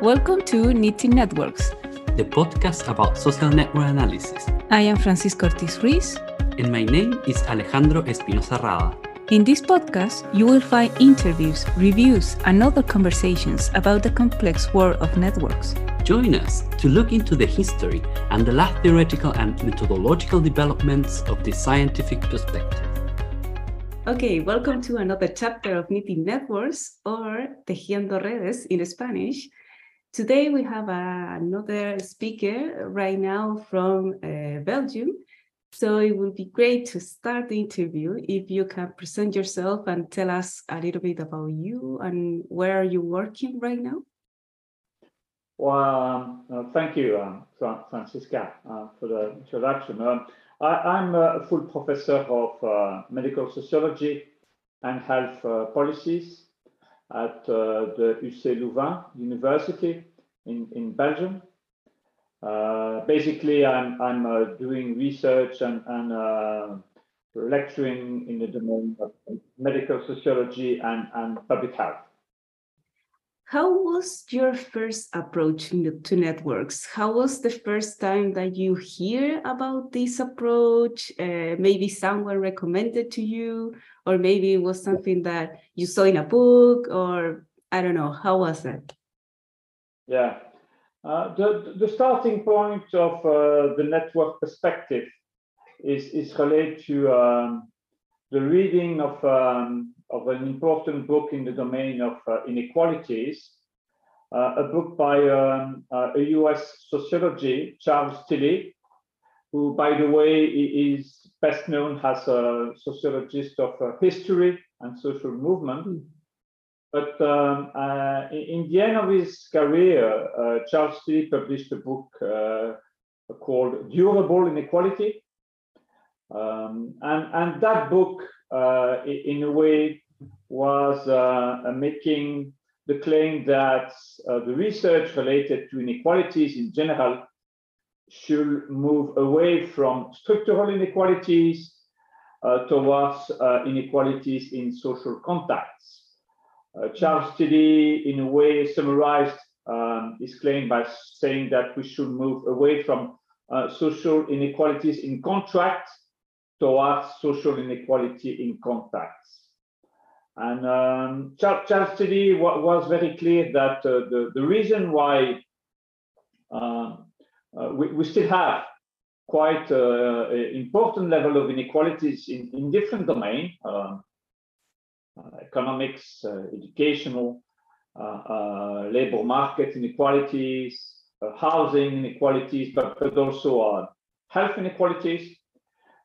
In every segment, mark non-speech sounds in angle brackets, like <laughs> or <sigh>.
Welcome to Knitting Networks, the podcast about social network analysis. I am Francisca Ortiz Ruiz. And my name is Alejandro Espinosa Rada. In this podcast, you will find interviews, reviews, and other conversations about the complex world of networks. Join us to look into the history and the last theoretical and methodological developments of the scientific perspective. Okay, welcome to another chapter of Knitting Networks or Tejiendo Redes in Spanish. Today we have another speaker right now from uh, Belgium. So it would be great to start the interview if you can present yourself and tell us a little bit about you and where are you working right now? Well, um, uh, thank you, um, Francisca, uh, for the introduction. Um, I, am a full professor of uh, medical sociology and health uh, policies at uh, the UC Louvain University in, in Belgium. Uh, basically, I'm, I'm uh, doing research and, and uh, lecturing in the domain of medical sociology and, and public health. How was your first approach to networks? How was the first time that you hear about this approach? Uh, maybe someone recommended to you, or maybe it was something that you saw in a book, or I don't know. How was it? Yeah, uh, the the starting point of uh, the network perspective is is related to um, the reading of um, of an important book in the domain of uh, inequalities, uh, a book by um, uh, a US sociology, Charles Tilly, who, by the way, is best known as a sociologist of uh, history and social movement. Mm. But um, uh, in the end of his career, uh, Charles Tilly published a book called Durable Inequality. Um, and, and that book uh, in a way was uh, making the claim that uh, the research related to inequalities in general should move away from structural inequalities uh, towards uh, inequalities in social contacts. Uh, Charles Tilly, in a way, summarized um, his claim by saying that we should move away from social inequalities in contracts towards social inequality in contacts. And um, Charles Tilly was very clear that uh, the, the reason why uh, uh, we, we, still have quite uh, important level of inequalities in, in different domains, um, uh, economics, uh, educational, labor market inequalities, housing inequalities, but, but also health inequalities,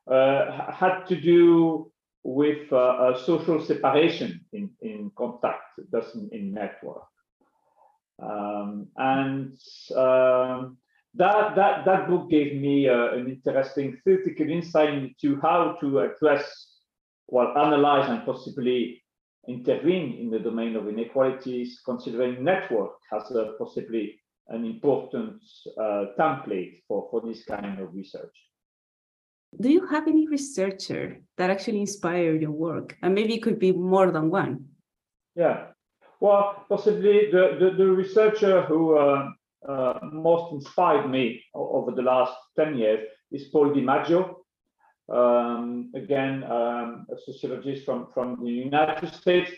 had to do with uh, social separation in, in contact, doesn't in network. Um, and um, that, that, that book gave me uh, an interesting theoretical insight into how to address, well, analyze and possibly intervene in the domain of inequalities, considering network as a possibly an important uh, template for, for this kind of research do you have any researcher that actually inspired your work? And maybe it could be more than one. Yeah, well, possibly the, the, the researcher who uh, uh, most inspired me over the last 10 years is Paul DiMaggio. Um, again, um, a sociologist from, from the United States.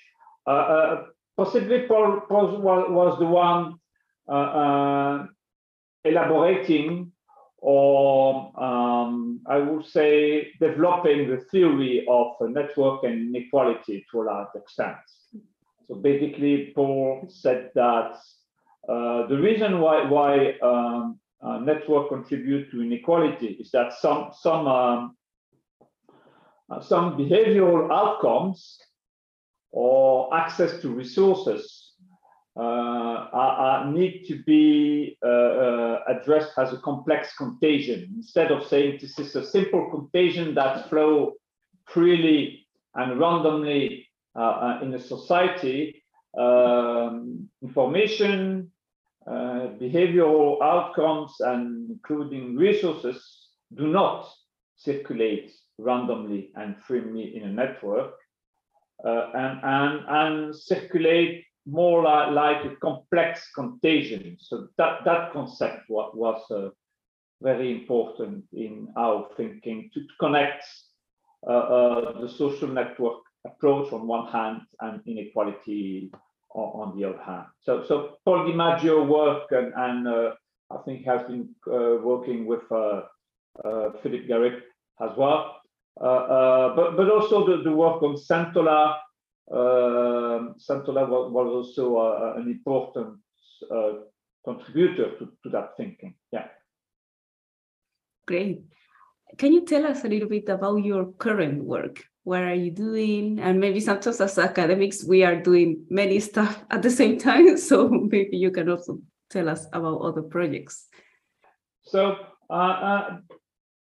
Uh, uh possibly Paul, Paul was, was the one uh, uh, elaborating or um, I would say developing the theory of network and inequality to a large extent. So basically, Paul said that uh, the reason why, why um, uh, network contribute to inequality is that some some um, uh, some behavioral outcomes or access to resources are, are need to be uh, uh, addressed as a complex contagion instead of saying this is a simple contagion that flow freely and randomly in a society. Um, information, uh, behavioral outcomes, and including resources do not circulate randomly and freely in a network uh, and, and, and circulate more like, like a complex contagion. So that, that concept was, was uh, very important in our thinking to connect uh, uh, the social network approach on one hand and inequality on, on the other hand. So, so Paul DiMaggio work and, and uh, I think has been uh, working with uh, Filiz Garip as well. but, but also the, the work on Centola. Um, Centola was, was also an important contributor to, to that thinking. Yeah. Great. Can you tell us a little bit about your current work? What are you doing? And maybe sometimes as academics, we are doing many <laughs> stuff at the same time. <laughs> So maybe you can also tell us about other projects. So, uh, uh,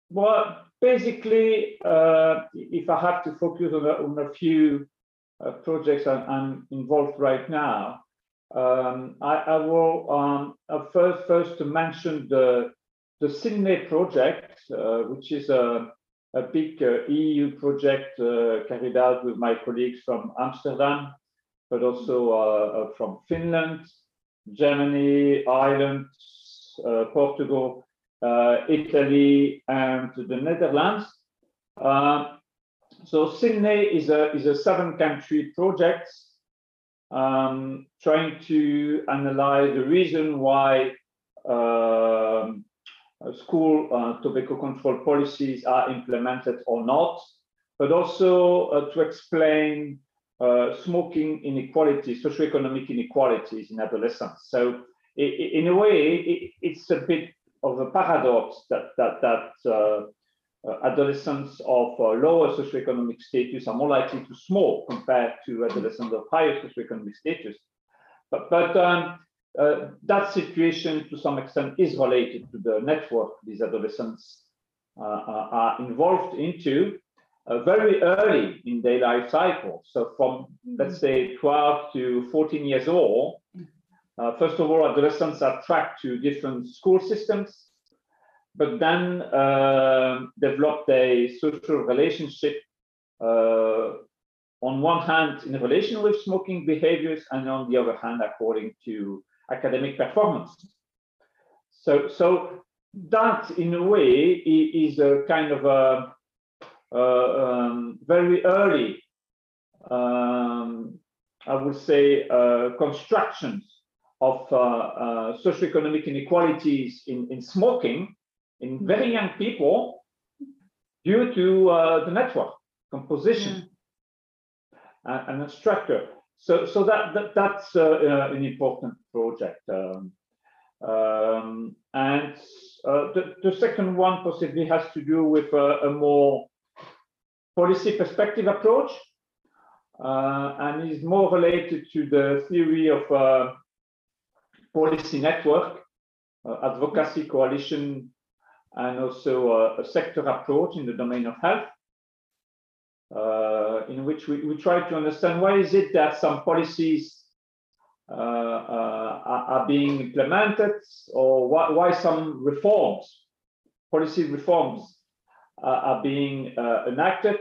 well, basically, uh, if I have to focus on a, on a few uh, projects I'm, I'm, involved right now, um, I, I, will um, first first to mention the the SILNE project, uh, which is a a big uh, EU project carried out with my colleagues from Amsterdam, but also from Finland, Germany, Ireland, uh, Portugal, uh, Italy, and the Netherlands. Uh, so SILNE is a is a seven country project um, trying to analyze the reason why um, school uh, tobacco control policies are implemented or not, but also uh, to explain uh, smoking inequalities, socioeconomic inequalities in adolescence. So in a way, it's a bit of a paradox that that that uh, uh, adolescents of uh, lower socioeconomic status are more likely to smoke compared to adolescents of higher socioeconomic status. But but um, uh, that situation, to some extent, is related to the network these adolescents uh, are involved into uh, very early in their life cycle. So from mm-hmm. let's say 12 to 14 years old, uh, first of all, adolescents are tracked to different school systems, but then uh, develop a social relationship uh, on one hand in relation with smoking behaviors and on the other hand according to academic performance. So, so that in a way is a kind of a uh, um, very early, um, I would say, uh, constructions of uh, socioeconomic inequalities in, in smoking in very young people due to the network composition and, and, a structure. So, so that, that that's uh, an important project. Um, um, and uh, the, the, second one possibly has to do with a more policy perspective approach uh, and is more related to the theory of uh, policy network, uh, advocacy coalition, and also a sector approach in the domain of health, uh, in which we, we try to understand why is it that some policies uh, uh, are, being implemented or why, why some reforms, policy reforms are being enacted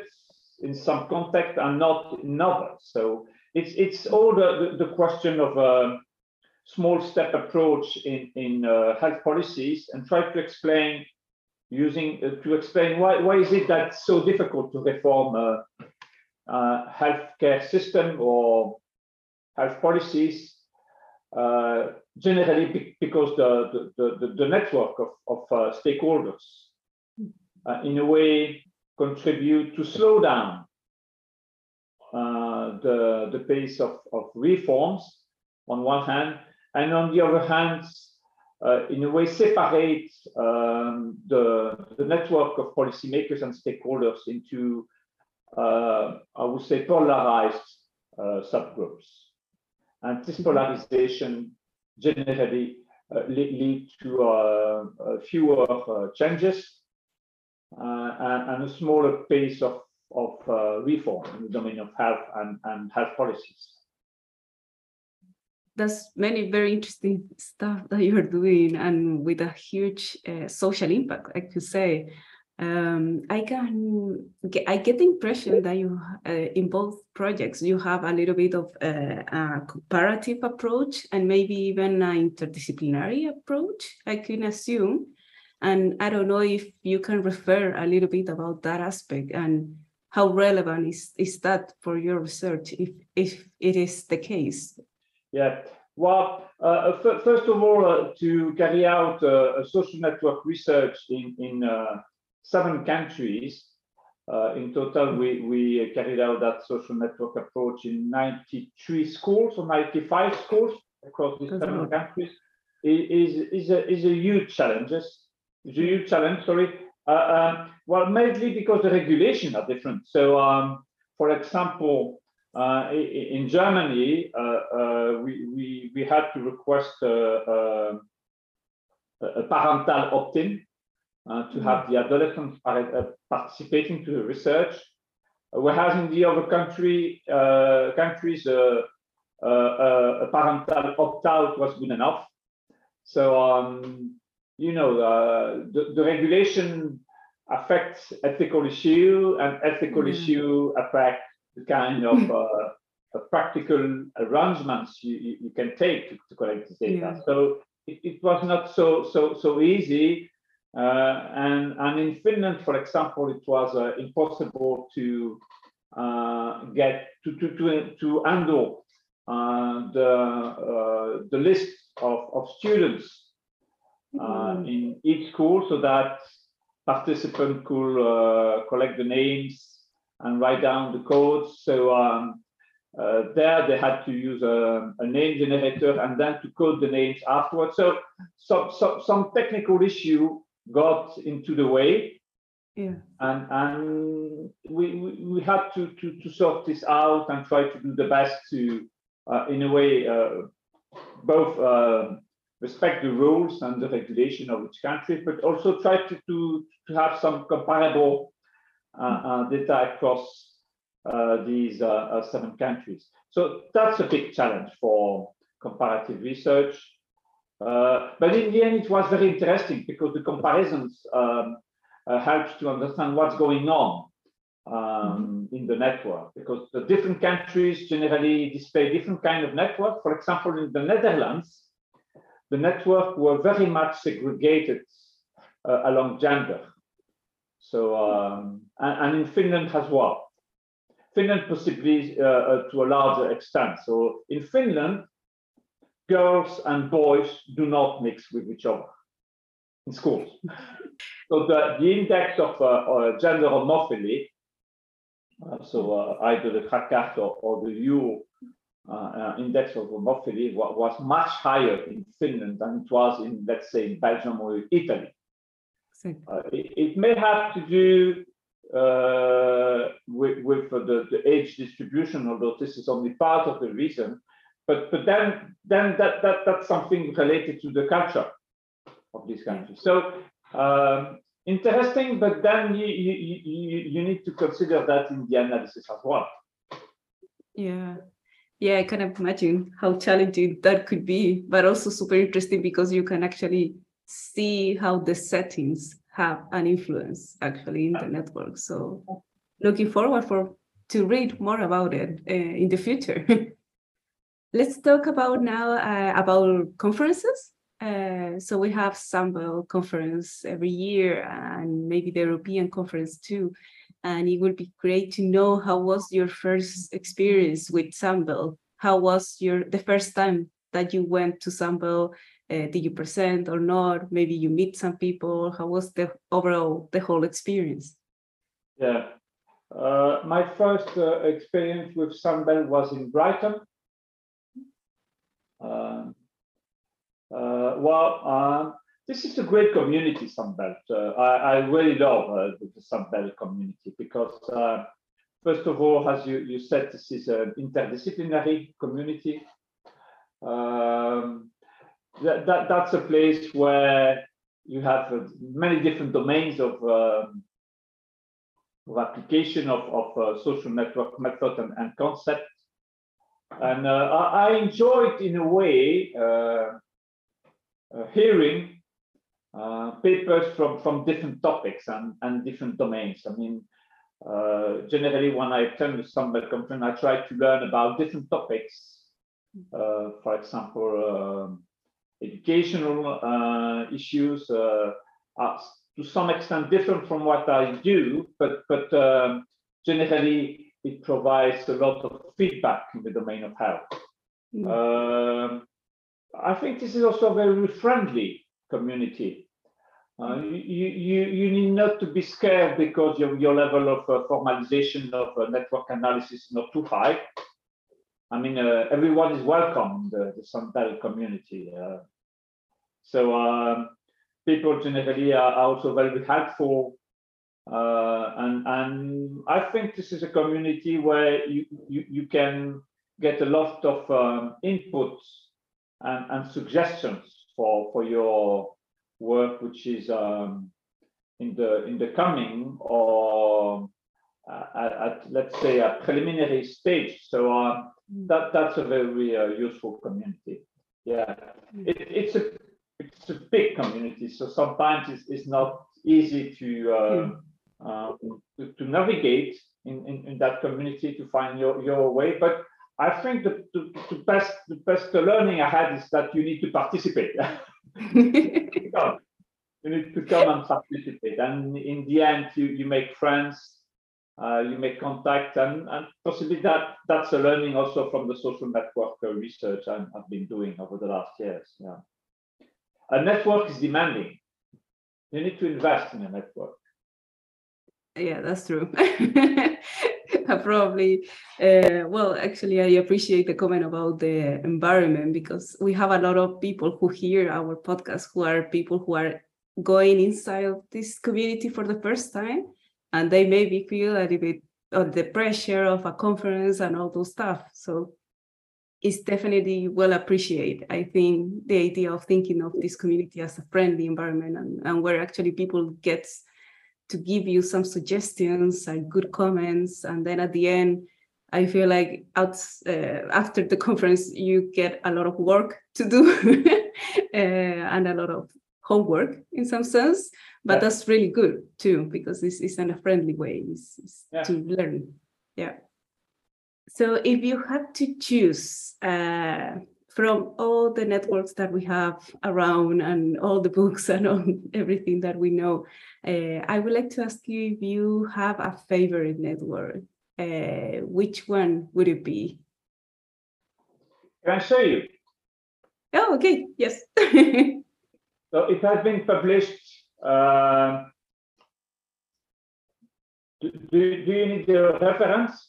in some context and not in others. So it's it's all the, the, question of a small step approach in in uh, health policies and try to explain using uh, to explain why why is it that so difficult to reform a, a healthcare system or health policies uh, generally because the the, the, the network of, of uh, stakeholders uh, in a way contribute to slow down uh, the, the pace of, of reforms on one hand, and on the other hand, uh, in a way separate um, the, the network of policymakers and stakeholders into, uh, I would say, polarized uh, subgroups. And this polarization generally uh, lead, lead to uh, fewer changes uh, and, and, a smaller pace of, of uh, reform in the domain of health and, and health policies. That's many very interesting stuff that you're doing and with a huge uh, social impact, I could say. Um, I can get, I get the impression that you uh, in both projects you have a little bit of uh, a comparative approach and maybe even an interdisciplinary approach. I can assume, and I don't know if you can refer a little bit about that aspect and how relevant is, is that for your research if if it is the case. Yeah, well, uh, first of all, uh, to carry out uh, a social network research in in seven countries. Uh, in total, we, we carried out that social network approach in 93 schools or 95 schools across these seven right. countries. It is, is, a, is a huge challenge. It's a huge challenge, sorry. Uh, uh, well, mainly because the regulations are different. So, um, for example, uh, in Germany, uh, uh, we, we, we had to request a parental opt-in uh, to have the adolescents uh, participating to the research. Uh, whereas in the other country, countries, a parental opt-out was good enough. So, um, you know, the, the regulation affects ethical issue and ethical mm. issue affect the kind of uh, practical arrangements you, you, can take to, to collect the data. Yeah. So it, it, was not so so so easy. Uh, and, and in Finland, for example, it was uh, impossible to uh, get to, to, to, to handle the, the list of, of students mm. in each school so that participants could uh, collect the names and write down the codes. So um, uh, there they had to use a, a, name generator and then to code the names afterwards. So, so, so some technical issue got into the way. Yeah. And and we, we, we had to, to to sort this out and try to do the best to uh, in a way uh, both uh, respect the rules and the regulation of each country, but also try to to, to have some comparable data across uh, these seven countries. So that's a big challenge for comparative research. Uh, but in the end, it was very interesting because the comparisons um, uh, helped to understand what's going on um, mm-hmm. in the network because the different countries generally display different kind of network. For example, in the Netherlands, the network were very much segregated uh, along gender. So, um, and, and, in Finland as well. Finland possibly uh, uh, to a larger extent. So in Finland, girls and boys do not mix with each other in schools. so the, the index of uh, uh, gender homophily, uh, so uh, either the Krackhardt or, or the EU uh, index of homophily was, much higher in Finland than it was in, let's say, in Belgium or Italy. It, it, may have to do with, with the, the age distribution, although this is only part of the reason but but then then that, that that's something related to the culture of these countries. So um, interesting, but then you, you you you need to consider that in the analysis as well. Yeah. Yeah, I can imagine how challenging that could be, but also super interesting because you can actually see how the settings have an influence actually in the network. So looking forward for to read more about it uh, in the future. <laughs> Let's talk about now uh, about conferences. Uh, so we have Sunbelt conference every year and maybe the European conference too. And it would be great to know how was your first experience with Sunbelt? How was your the first time that you went to Sunbelt? Uh, did you present or not? Maybe you meet some people. How was the overall the whole experience? Yeah, uh, my first uh, experience with Sunbelt was in Brighton um, uh, well, um, this is a great community, Sunbelt. Uh, I, I, really love uh, the, the Sunbelt community because, uh, first of all, as you, you said, this is an interdisciplinary community. Um, that, that, that's a place where you have many different domains of, um, of application of, of uh, social network method and, and concept. And uh, I, I, enjoyed, in a way, uh, hearing uh, papers from, from different topics and, and different domains. I mean, uh, generally when I attend Sunbelt conference, I try to learn about different topics. Uh, for example, um, educational uh, issues uh, are to some extent different from what I do, but but um, generally it provides a lot of feedback in the domain of health. Mm. Uh, I think this is also a very friendly community. Uh, you, you, you need not to be scared because your, your level of uh, formalization of uh, network analysis is not too high. I mean, uh, everyone is welcome in the, the Sunbelt community. Uh. so um, people generally are also very helpful. Uh, and, and I think this is a community where you, you, you can get a lot of um, inputs and, and suggestions for, for your work, which is um, in the in the coming or at, at, let's say a preliminary stage. So uh, that that's a very uh, useful community. Yeah, it, it's a it's a big community, so sometimes it's, it's not easy to, uh, um, to, to navigate in, in, in that community to find your, your way. But I think the, the, the best the best learning I had is that you need to participate. <laughs> <laughs> you need to come and participate, and in the end, you, you make friends, uh, you make contact, and, and possibly that that's a learning also from the social network research i have been doing over the last years. Yeah, a network is demanding. You need to invest in a network. Yeah, that's true. <laughs> probably uh, well actually i appreciate the comment about the environment because we have a lot of people who hear our podcast who are people who are going inside this community for the first time and they maybe feel a little bit of the pressure of a conference and all those stuff so it's definitely well appreciated. I think the idea of thinking of this community as a friendly environment and, and where actually people get to give you some suggestions and good comments. And then at the end, I feel like out, uh, after the <laughs> conference, you get a lot of work to do <laughs> uh, and a lot of homework in some sense. But yeah. that's really good too, because this is in a friendly way it's, it's yeah. to learn. Yeah. So if you had to choose uh, from all the networks that we have around and all the <laughs> books and all, everything that we know, uh, I would like to ask you if you have a favorite network. Uh, which one would it be? Can I show you? Oh, okay. Yes. <laughs> so it has been published. Uh, do, do, do you need the reference?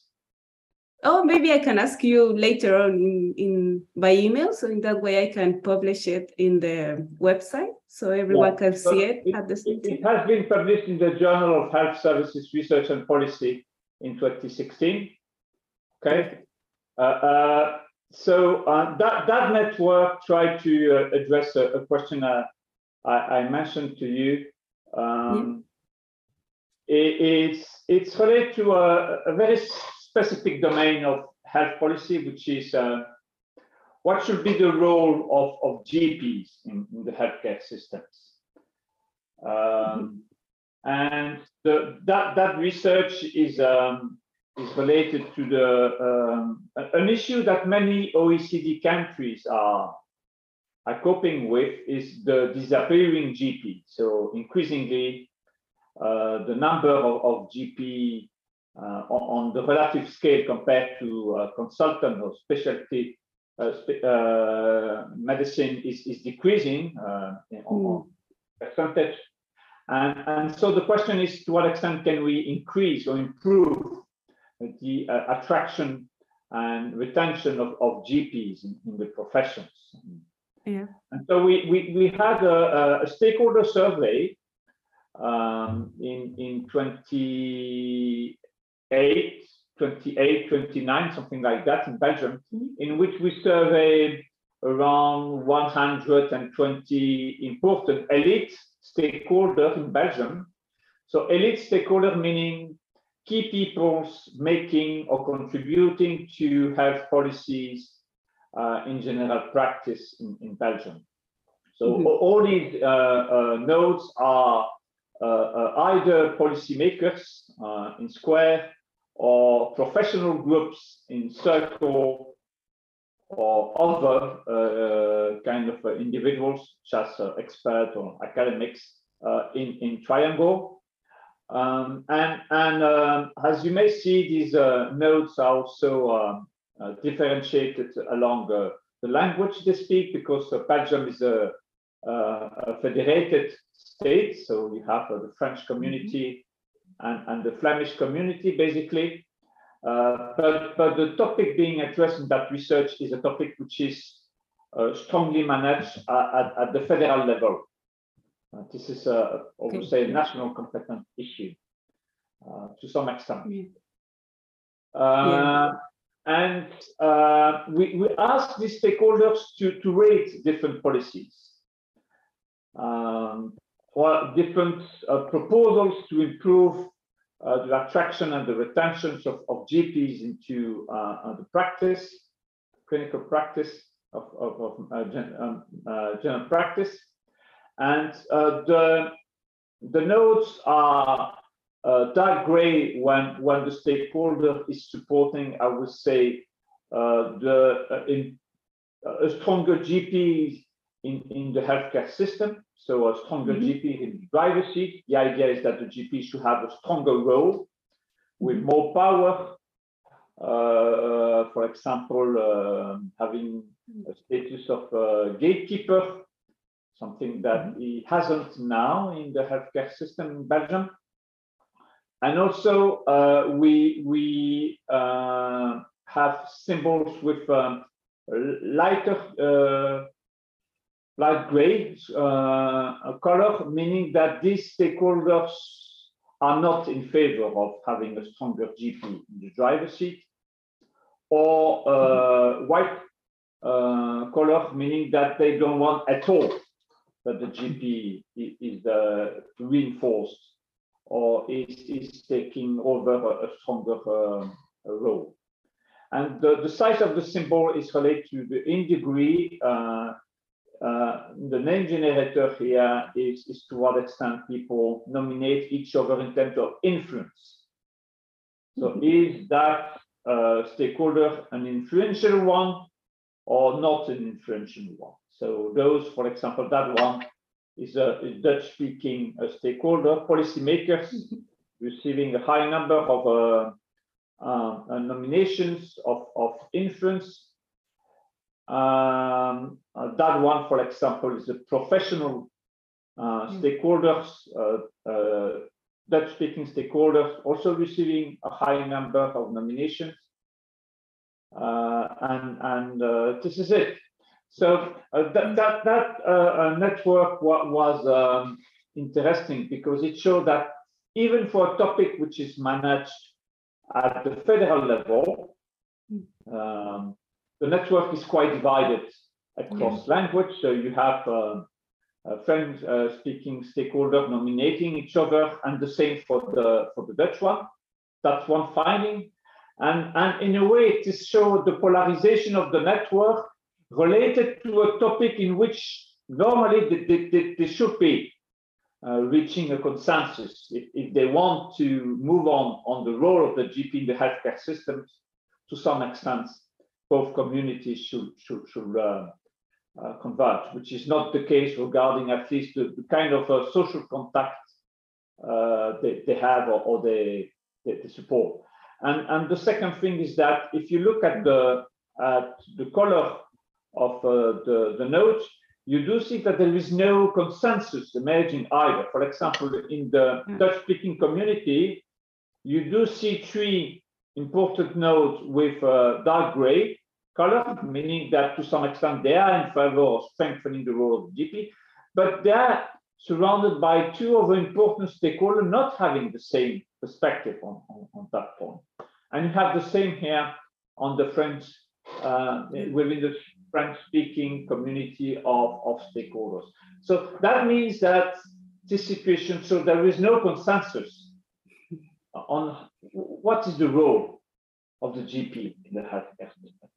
Oh, maybe I can ask you later on in, in by email, so in that way I can publish it in the website so everyone yeah. can so see it, it, at the same time. It has been published in the Journal of Health Services Research and Policy in 2016. Okay. Uh, uh, so uh, that that network tried to uh, address a, a question I, I, mentioned to you. Um, yeah. it, it's it's related to a, a very specific domain of health policy, which is uh, what should be the role of, of GPs in, in the healthcare systems. Um, and the, that, that research is, um, is related to the, um, an issue that many OECD countries are, are coping with is the disappearing GP. So increasingly, uh, the number of, of GP uh, on, the relative scale compared to uh, consultant or specialty uh, uh, medicine is, is decreasing mm. percentage. And, and so the question is to what extent can we increase or improve the attraction and retention of, of GPs in, in the professions. Yeah. And so we, we, we had a, a stakeholder survey um, in, in 20, 8, 28, 29, something like that in Belgium, mm-hmm. in which we surveyed around 120 important elite stakeholders in Belgium. So elite stakeholder meaning key people making or contributing to health policies in general practice in, in Belgium. So mm -hmm. all these uh, uh, nodes are uh, uh either policymakers uh, in Square or professional groups in Circle or other uh, kind of individuals, such as experts or academics in, in Triangle. Um, and and um, as you may see, these nodes are also um, differentiated along the language they speak because Belgium is a uh, a federated state. So you have uh, the French community and, and the Flemish community, basically. Uh, but, but the topic being addressed in that research is a topic which is uh, strongly managed at, at, at, the federal level. Uh, this is, a, I would say, a national competent issue uh, to some extent. Yeah. And we, we ask these stakeholders to, to rate different policies um, different uh, proposals to improve uh, the attraction and the retention of, of GPs into uh, the practice, clinical practice of, of, of uh, gen, um, uh, general practice. And uh, the, the notes are dark gray when, when the stakeholder is supporting, I would say, the in, a stronger GP in, in the healthcare system. So a stronger mm -hmm. GP in the driver's seat. The idea is that the GP should have a stronger role with mm-hmm. more power. Uh, for example, uh, having a status of gatekeeper, something that mm -hmm. he hasn't now in the healthcare system in Belgium. And also, uh, we we uh, have symbols with um, lighter uh, light gray uh, color, meaning that these stakeholders are not in favor of having a stronger GP in the driver's seat, or uh, white uh, color, meaning that they don't want at all that the GP is uh, reinforced or is, is taking over a, a stronger uh, role. And the, the, size of the symbol is related to the in degree uh, uh, the name generator here is, is to what extent people nominate each other in terms of influence. So mm-hmm. is that uh, stakeholder an influential one or not an influential one? So those, for example, that one is a, a Dutch-speaking stakeholder, policymakers <laughs> receiving a high number of uh, uh, nominations of, of influence um, uh, that one, for example, is a professional uh, mm. stakeholders, uh, uh, Dutch-speaking stakeholders, also receiving a high number of nominations. Uh, and and uh, this is it. So that that that network was um, interesting because it showed that even for a topic which is managed at the federal level, mm. um, the network is quite divided across yeah. language. So you have uh, French uh, speaking stakeholders nominating each other, and the same for the for the Dutch one. That's one finding. And, and in a way, it shows the polarization of the network related to a topic in which normally they, they, they should be uh, reaching a consensus if, if, they want to move on on the role of the GP in the healthcare systems to some extent both communities should should should uh, uh, converge, which is not the case regarding at least the, the kind of uh, social contact uh, they, they have or, or they, they, they support. And and the second thing is that if you look at the at the color of uh, the the notes, you do see that there is no consensus emerging either. For example, in the mm. Dutch-speaking community, you do see three important notes with uh, dark gray, color, meaning that to some extent they are in favor of strengthening the role of the GP, but they are surrounded by two other important stakeholders not having the same perspective on, on, on that point. And you have the same here on the French, uh, within the French-speaking community of, of stakeholders. So that means that this situation, so there is no consensus on what is the role of the GP in the healthcare system.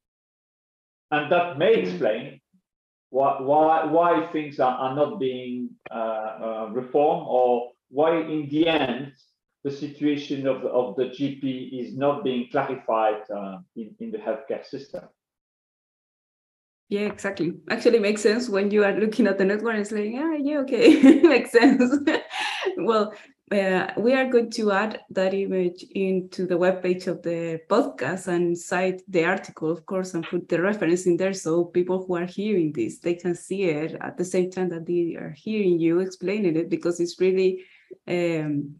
And that may explain why why why things are, are not being uh, uh, reformed or why in the end the situation of the, of the GP is not being clarified uh, in, in the healthcare system. Yeah, exactly. Actually makes sense when you are looking at the network. It's like, yeah, yeah, okay, <laughs> makes sense. <laughs> well, uh, we are going to add that image into the webpage of the podcast and cite the article, of course, and put the reference in there so people who are hearing this they can see it at the same time that they are hearing you explaining it because it's really, um,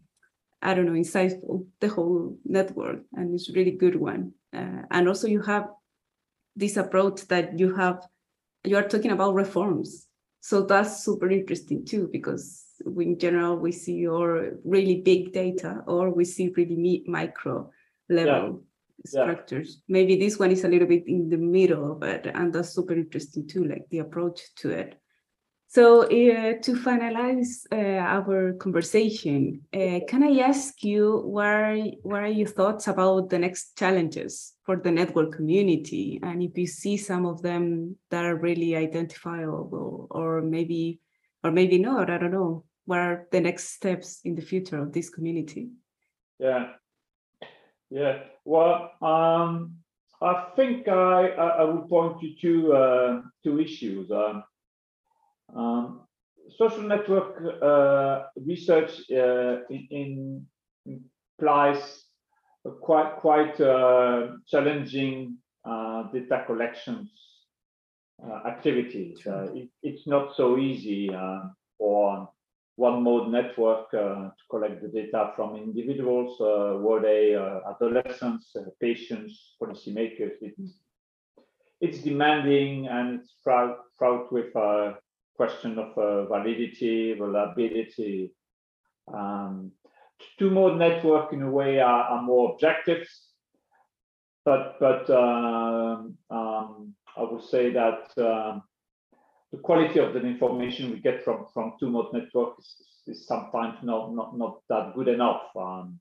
I don't know, insightful the whole network and it's really good one. Uh, and also you have this approach that you have, you are talking about reforms. So that's super interesting too because in general we see or really big data or we see really micro level yeah. structures. Yeah. Maybe this one is a little bit in the middle, but and that's super interesting too, like the approach to it. So uh, to finalize uh, our conversation, uh, can I ask you what are, what are your thoughts about the next challenges for the network community? And if you see some of them that are really identifiable or maybe, or maybe not, I don't know what are the next steps in the future of this community? Yeah, yeah. Well, um, I think I, I, would point you to uh, two issues. Um, um, social network uh, research uh, in, in implies quite quite uh, challenging uh, data collections uh, activities. It, it's not so easy for one mode network uh, to collect the data from individuals, uh, were they uh, adolescents, patients, policymakers. It's, it's demanding and it's fraught, fraught with a question of validity, reliability. Um, two mode network in a way are, are more objectives, but but um, um, I would say that um, the quality of the information we get from from two mode network is, is sometimes not not not that good enough. Um,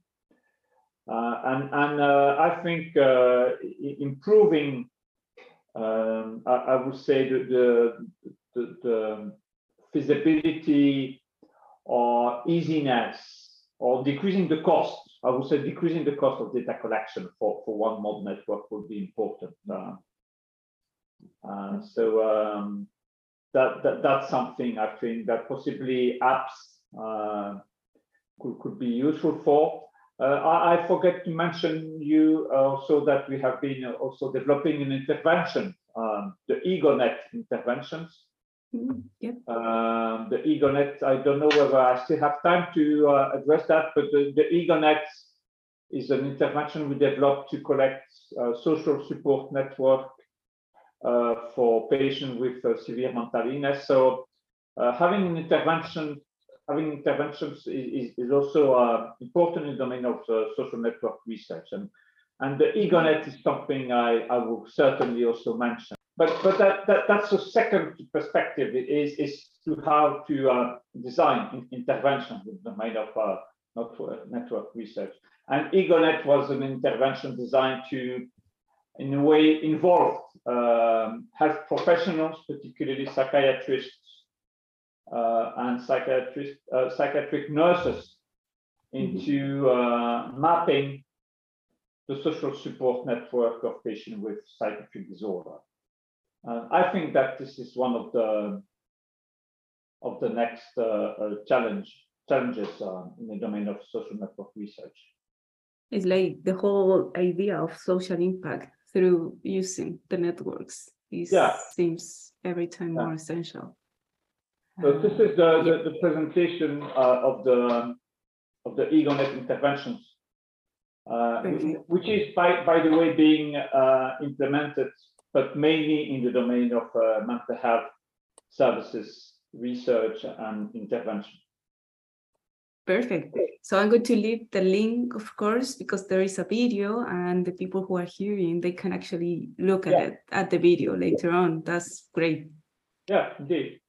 uh, and and uh, I think uh, improving, I, I, would say the the, the feasibility or easiness or decreasing the cost. I would say decreasing the cost of data collection for, for one mode network would be important. Uh, uh, so um, that, that that's something I think that possibly apps uh, could, could be useful for. Uh, I, I, forget to mention you also that we have been also developing an intervention, um, the EGONET interventions. Yep. Um, the EGONET, I don't know whether I still have time to uh, address that, but the, the EGONET is an intervention we developed to collect uh, social support network uh, for patients with uh, severe mental illness. So uh, having an intervention, having interventions is, is also important in the domain of social network research. And, and the EGONET is something I, I will certainly also mention. But, but that, that, that's a second perspective is, is to how to uh, design interventions with the domain of uh, network, network research. And EGONET was an intervention designed to in a way involve um, health professionals, particularly psychiatrists uh, and psychiatrist, uh, psychiatric nurses, into uh, mapping the social support network of patients with psychiatric disorder. I think that this is one of the of the next uh, uh, challenge challenges uh, in the domain of social network research. It's like the whole idea of social impact through using the networks. This yeah. seems every time yeah. more essential. So this is the, uh, the, the presentation uh, of the of the EGONET interventions, uh, which is by, by the way being uh, implemented, but mainly in the domain of uh, mental health services, research and intervention. Perfect. So I'm going to leave the link, of course, because there is a video and the people who are hearing, they can actually look at yeah. it at the video later on. That's great. Yeah, indeed.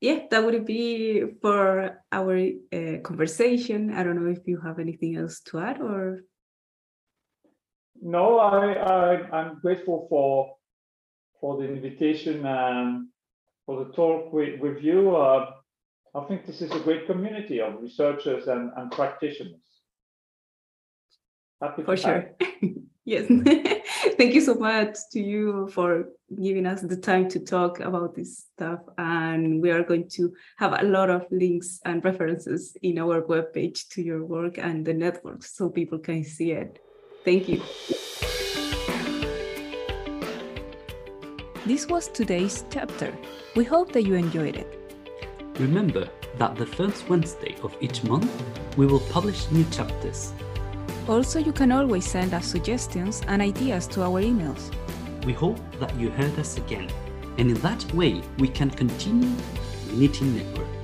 Yeah, that would be for our uh, conversation. I don't know if you have anything else to add or. No, I, I I'm grateful for for the invitation and for the talk with, with you. Uh, I think this is a great community of researchers and, and practitioners. Happy for sure. <laughs> yes. <laughs> Thank you so much to you for giving us the time to talk about this stuff. And we are going to have a lot of links and references in our webpage to your work and the network so people can see it. Thank you. This was today's chapter. We hope that you enjoyed it. Remember that the first Wednesday of each month, we will publish new chapters. Also, you can always send us suggestions and ideas to our emails. We hope that you heard us again, and in that way, we can continue knitting networks.